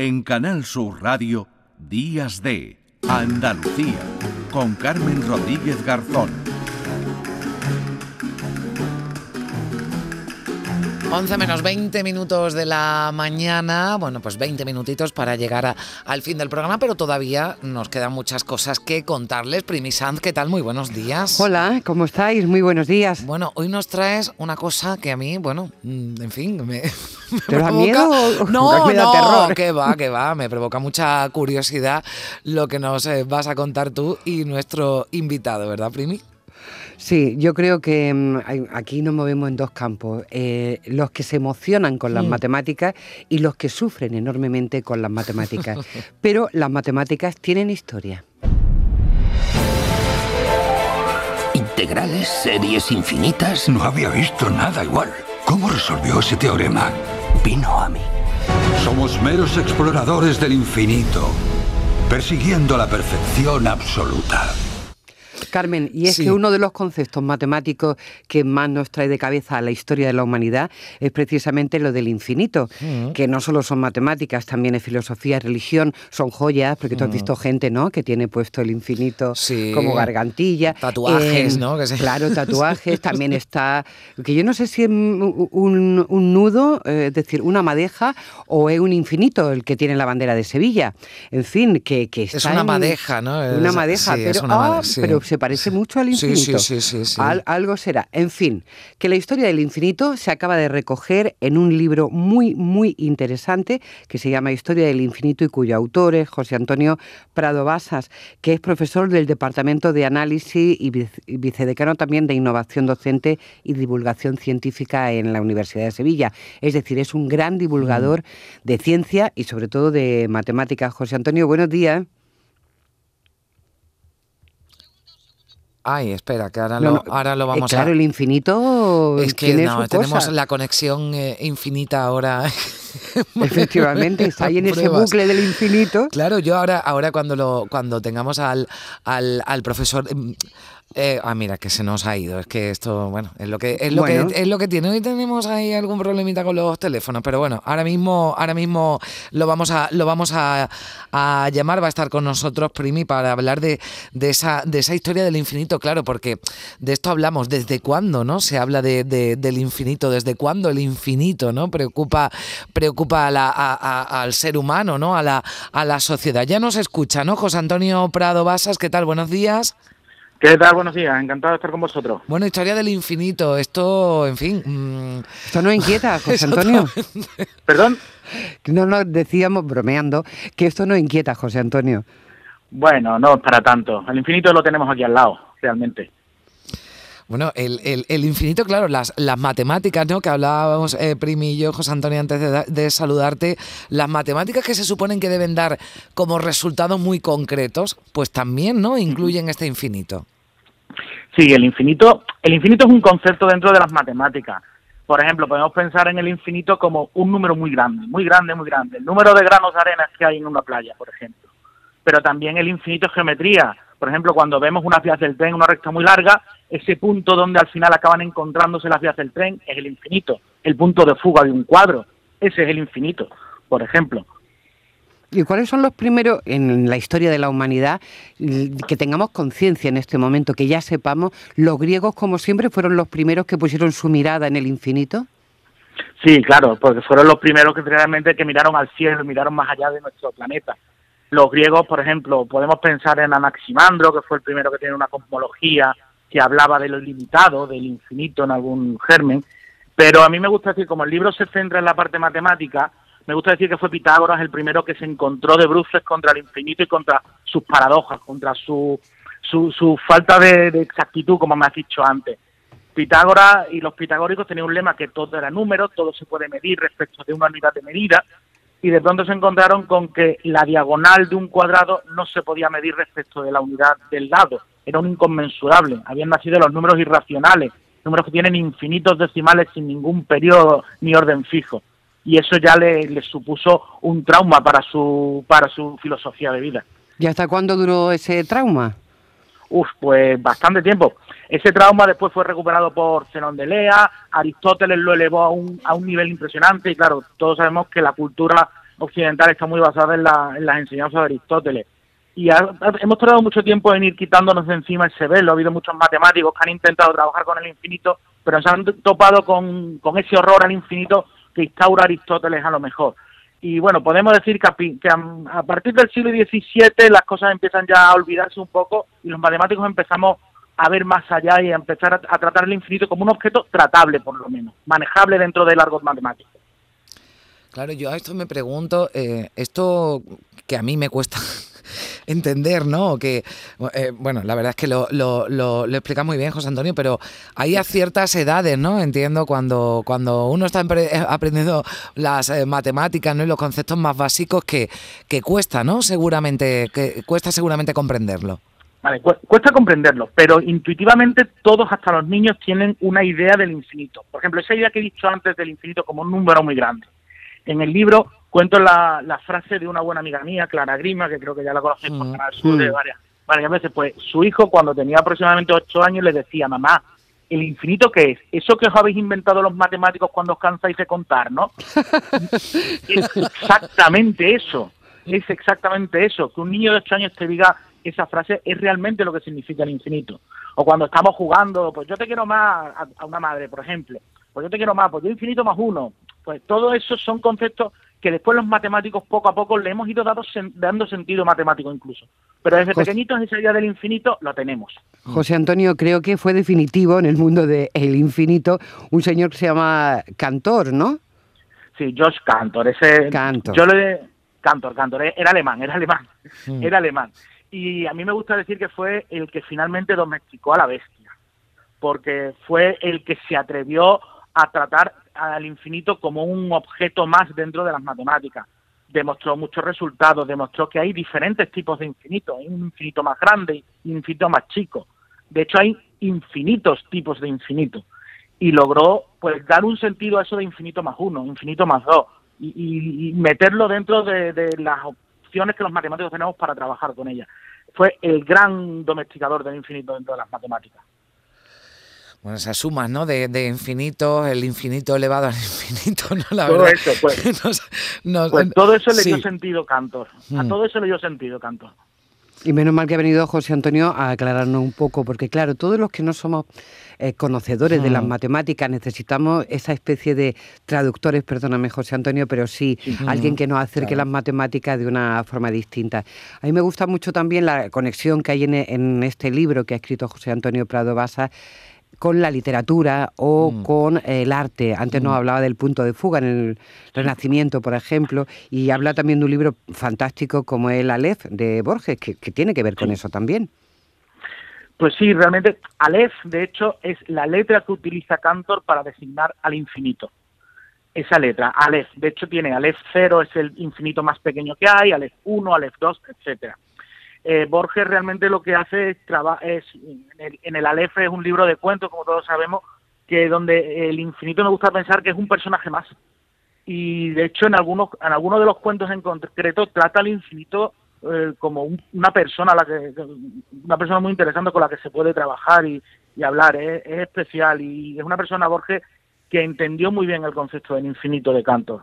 En Canal Sur Radio, Días de Andalucía, con Carmen Rodríguez Garzón. 11 menos 20 minutos de la mañana, bueno, pues 20 minutitos para llegar a- al fin del programa, pero todavía nos quedan muchas cosas que contarles. Primi Sanz, ¿qué tal? Muy buenos días. Hola, ¿cómo estáis? Muy buenos días. Bueno, hoy nos traes una cosa que a mí, bueno, mm, en fin, me ¿Te da miedo No, no, terror? que va, que va, me provoca mucha curiosidad lo que nos eh, vas a contar tú y nuestro invitado, ¿verdad, Primi? Sí, yo creo que mm, aquí nos movemos en dos campos. eh, los que se emocionan con las Mm. matemáticas y los que sufren enormemente con las matemáticas. Pero las matemáticas tienen historia. Integrales, series infinitas. No había visto nada igual. ¿Cómo resolvió ese teorema? Vino a mí. Somos meros exploradores del infinito, persiguiendo la perfección absoluta. Carmen, y es Sí. que uno de los conceptos matemáticos que más nos trae de cabeza a la historia de la humanidad es precisamente lo del infinito, Mm. que no solo son matemáticas, también es filosofía, religión, son joyas, porque tú has visto gente, ¿no?, que tiene puesto el infinito Mm. Sí. como gargantilla. Tatuajes, ¿no? Que se- Claro, tatuajes, también está, que yo no sé si es un, un- nudo, eh, es decir, una madeja, o es un infinito el que tiene la bandera de Sevilla. En fin, que, que Es está una en- madeja, ¿no? Una Es- madeja, sí, es pero, una ah, sí. pero se parece mucho al infinito. sí, sí, sí. Al- algo será. En fin, que la historia del infinito se acaba de recoger en un libro muy, muy interesante que se llama Historia del Infinito y cuyo autor es José Antonio Prado Basas, que es profesor del Departamento de Análisis y vice- y vicedecano también de Innovación Docente y Divulgación Científica en la Universidad de Sevilla. Es decir, es un gran divulgador de ciencia y sobre todo de matemáticas. José Antonio, buenos días. Ay, espera, que ahora, No, lo, ahora lo eh, vamos claro, a... el infinito Es que tiene no, tenemos cosa. la conexión eh, infinita ahora. Efectivamente, está ahí en ese bucle del infinito. Claro, yo ahora, ahora cuando lo, cuando tengamos al, al, al profesor. Eh, ah, mira, que se nos ha ido. Es que esto, bueno, es lo que, es lo Bueno. que es lo que tiene. Hoy tenemos ahí algún problemita con los teléfonos, pero bueno, ahora mismo, ahora mismo lo vamos a, lo vamos a, a llamar, va a estar con nosotros, Primi, para hablar de, de esa, de esa historia del infinito, claro, porque de esto hablamos, desde cuándo, ¿no? Se habla de, de- del infinito, desde cuándo el infinito, ¿no? Preocupa, preocupa a la- a- a- al ser humano, ¿no? A la, a la sociedad. Ya nos escucha, ¿no? José Antonio Prado Basas, ¿qué tal? Buenos días. ¿Qué tal? Buenos días, encantado de estar con vosotros. Bueno, historia del infinito, esto, en fin. mm, Esto nos inquieta, José Antonio. Perdón. No nos decíamos, bromeando, que esto nos inquieta, José Antonio. Bueno, no para tanto. El infinito lo tenemos aquí al lado, realmente. Bueno, el, el- el infinito, claro, las, matemáticas, ¿no? Que hablábamos, eh, Primi y yo, José Antonio, antes de, de saludarte, las matemáticas que se suponen que deben dar como resultados muy concretos, pues también, ¿no? Incluyen este infinito. Sí, el infinito, el infinito es un concepto dentro de las matemáticas. Por ejemplo, podemos pensar en el infinito como un número muy grande, muy grande, muy grande. El número de granos de arena que hay en una playa, por ejemplo. Pero también el infinito es geometría. Por ejemplo, cuando vemos unas vías del tren, una recta muy larga, ese punto donde al final acaban encontrándose las vías del tren es el infinito. El punto de fuga de un cuadro, ese es el infinito, por ejemplo. ¿Y cuáles son los primeros en la historia de la humanidad que tengamos conciencia en este momento, que ya sepamos, los griegos, como siempre, fueron los primeros que pusieron su mirada en el infinito? Sí, claro, porque fueron los primeros que realmente que miraron al cielo, miraron más allá de nuestro planeta. Los griegos, por ejemplo, podemos pensar en Anaximandro, que fue el primero que tiene una cosmología que hablaba de lo ilimitado, del infinito en algún germen. Pero a mí me gusta decir, como el libro se centra en la parte matemática, me gusta decir que fue Pitágoras el primero que se encontró de bruces contra el infinito y contra sus paradojas, contra su, su, su falta de, de exactitud, como me has dicho antes. Pitágoras y los pitagóricos tenían un lema que todo era número, todo se puede medir respecto de una unidad de medida, y de pronto se encontraron con que la diagonal de un cuadrado no se podía medir respecto de la unidad del lado, era un inconmensurable, habían nacido los números irracionales, números que tienen infinitos decimales sin ningún periodo ni orden fijo, y eso ya le, supuso un trauma para su, para su filosofía de vida. ¿Y hasta cuándo duró ese trauma? Uf, pues bastante tiempo. Ese trauma después fue recuperado por Zenón de Lea, Aristóteles lo elevó a un, a un nivel impresionante y claro, todos sabemos que la cultura occidental está muy basada en, la, en las enseñanzas de Aristóteles. Y hemos tardado mucho tiempo en ir quitándonos de encima ese velo. Ha habido muchos matemáticos que han intentado trabajar con el infinito, pero se han topado con, con ese horror al infinito que instaura Aristóteles a lo mejor. Y bueno, podemos decir que a, partir del siglo XVII las cosas empiezan ya a olvidarse un poco y los matemáticos empezamos a ver más allá y a empezar a, tratar el infinito como un objeto tratable, por lo menos, manejable dentro del argot matemático. Claro, yo a esto me pregunto, eh, esto que a mí me cuesta entender, ¿no? Que, eh, bueno, la verdad es que lo, lo, lo, explica muy bien José Antonio, pero hay a ciertas edades, ¿no? Entiendo cuando, cuando uno está eh, aprendiendo las eh, matemáticas, ¿no? Y los conceptos más básicos que, que cuesta, ¿no? Seguramente, que cuesta seguramente comprenderlo. Vale, cuesta comprenderlo, pero intuitivamente todos, hasta los niños, tienen una idea del infinito. Por ejemplo, esa idea que he dicho antes del infinito como un número muy grande. En el libro cuento la, la frase de una buena amiga mía, Clara Grima, que creo que ya la conocéis por mm. Canal Sur de mm. varias, varias veces, pues su hijo cuando tenía aproximadamente ocho años le decía, mamá, ¿el infinito qué es? Eso que os habéis inventado los matemáticos cuando os cansáis de contar, ¿no? es exactamente eso, es exactamente eso, que un niño de ocho años te diga esa frase es realmente lo que significa el infinito. O cuando estamos jugando, pues yo te quiero más a, una madre, por ejemplo, pues yo te quiero más, pues yo infinito más uno, pues todo eso son conceptos que después los matemáticos poco a poco le hemos ido dando sentido matemático incluso. Pero desde pequeñitos esa idea del infinito lo tenemos. José Antonio, creo que fue definitivo en el mundo del infinito un señor que se llama Cantor, ¿no? Sí, Josh Cantor. Ese, Cantor. Yo le, Cantor, Cantor, era alemán, era alemán, era alemán. Y a mí me gusta decir que fue el que finalmente domesticó a la bestia, porque fue el que se atrevió a tratar al infinito como un objeto más dentro de las matemáticas. Demostró muchos resultados, demostró que hay diferentes tipos de infinito, hay un infinito más grande y un infinito más chico. De hecho, hay infinitos tipos de infinito. Y logró pues dar un sentido a eso de infinito más uno, infinito más dos, y, meterlo dentro de, de las opciones que los matemáticos tenemos para trabajar con ella. Fue el gran domesticador del infinito dentro de las matemáticas bueno, esas sumas, ¿no? De, de, infinito, el infinito elevado al infinito, ¿no? La todo eso, pues. pues todo eso le dio sentido Cantor. A mm. todo eso le dio sentido Cantor. Y menos mal que ha venido José Antonio a aclararnos un poco, porque claro, todos los que no somos eh, conocedores de las mm. matemáticas necesitamos esa especie de traductores, perdóname José Antonio, pero sí, alguien que nos acerque las matemáticas de una forma distinta. A mí me gusta mucho también la conexión que hay en, en este libro que ha escrito José Antonio Prado Basa con la literatura o mm. con el arte. Antes nos mm. hablaba del punto de fuga en el Renacimiento, por ejemplo, y habla también de un libro fantástico como el Aleph de Borges, que, tiene que ver con eso también. Pues sí, realmente Aleph, de hecho, es la letra que utiliza Cantor para designar al infinito. Esa letra, Aleph. De hecho, tiene Aleph 0, es el infinito más pequeño que hay, Aleph 1, Aleph 2, etcétera eh, Borges realmente lo que hace es, es en el, en el Aleph es un libro de cuentos, como todos sabemos, que donde el infinito me gusta pensar que es un personaje más. Y de hecho en algunos, en algunos de los cuentos en concreto trata al infinito eh, como una persona la que una persona muy interesante con la que se puede trabajar y, hablar es, especial. Y es una persona Borges que entendió muy bien el concepto del infinito de Cantor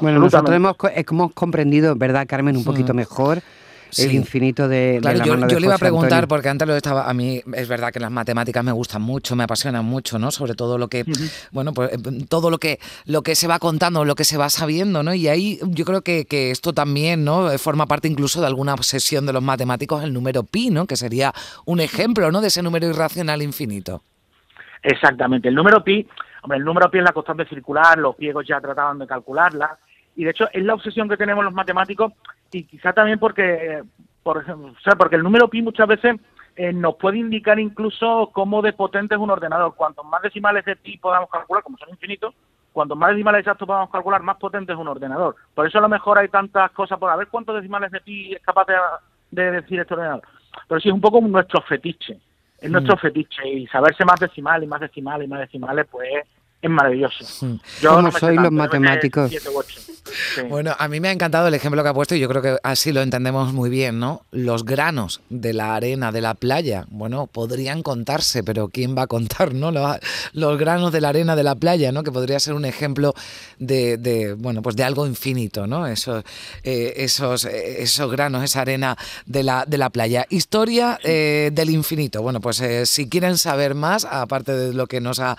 bueno nosotros hemos, hemos comprendido verdad Carmen un poquito mejor el infinito de, claro, yo, le iba a preguntar porque antes lo estaba a mí es verdad que las matemáticas me gustan mucho me apasionan mucho no sobre todo lo que bueno pues eh, todo lo que lo que se va contando lo que se va sabiendo no y ahí yo creo que, que, esto también no forma parte incluso de alguna obsesión de los matemáticos el número pi no que sería un ejemplo no de ese número irracional infinito. Exactamente. El número pi hombre el número pi es la constante circular los griegos ya trataban de calcularla y de hecho es la obsesión que tenemos los matemáticos y quizá también porque, por ejemplo, o sea, porque el número pi muchas veces eh, nos puede indicar incluso cómo de potente es un ordenador. Cuantos más decimales de pi podamos calcular, como son infinitos, cuantos más decimales exactos podamos calcular, más potente es un ordenador. Por eso a lo mejor hay tantas cosas por a ver cuántos decimales de pi es capaz de, decir este ordenador. Pero sí es un poco nuestro fetiche, es nuestro mm. fetiche y saberse más decimales y más decimales y más decimales, pues es maravilloso. Yo ¿Cómo sois los matemáticos? Bueno, a mí me ha encantado el ejemplo que ha puesto y yo creo que así lo entendemos muy bien, ¿no? Los granos de la arena de la playa, bueno, podrían contarse, pero ¿quién va a contar, no? Los, granos de la arena de la playa, ¿no? Que podría ser un ejemplo de, bueno, pues de algo infinito, ¿no? Esos, eh, esos, eh, esos granos, esa arena de la, de la playa. Historia eh, del infinito. Bueno, pues si quieren saber más, aparte de lo que nos ha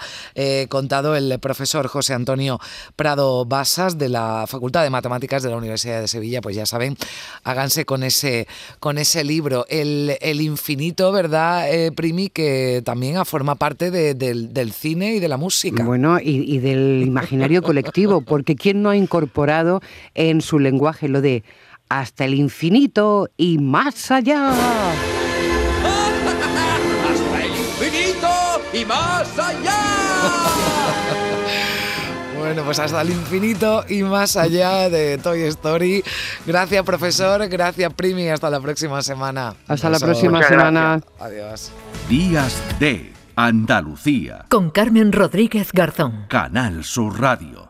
contado el profesor José Antonio Prado Basas de la Facultad Facultad de Matemáticas de la Universidad de Sevilla, pues ya saben, háganse con ese, con ese libro, El, Infinito, ¿verdad, eh, Primi? Que también forma parte del, cine y de la música. Bueno, y, y del imaginario colectivo, porque ¿quién no ha incorporado en su lenguaje lo de hasta el infinito y más allá? ¡Hasta el infinito y más allá! Bueno, pues hasta el infinito y más allá de Toy Story. Gracias, profesor. Gracias, Primi. Hasta la próxima semana. Hasta la próxima semana. Adiós. Días de Andalucía. Con Carmen Rodríguez Garzón. Canal Sur Radio.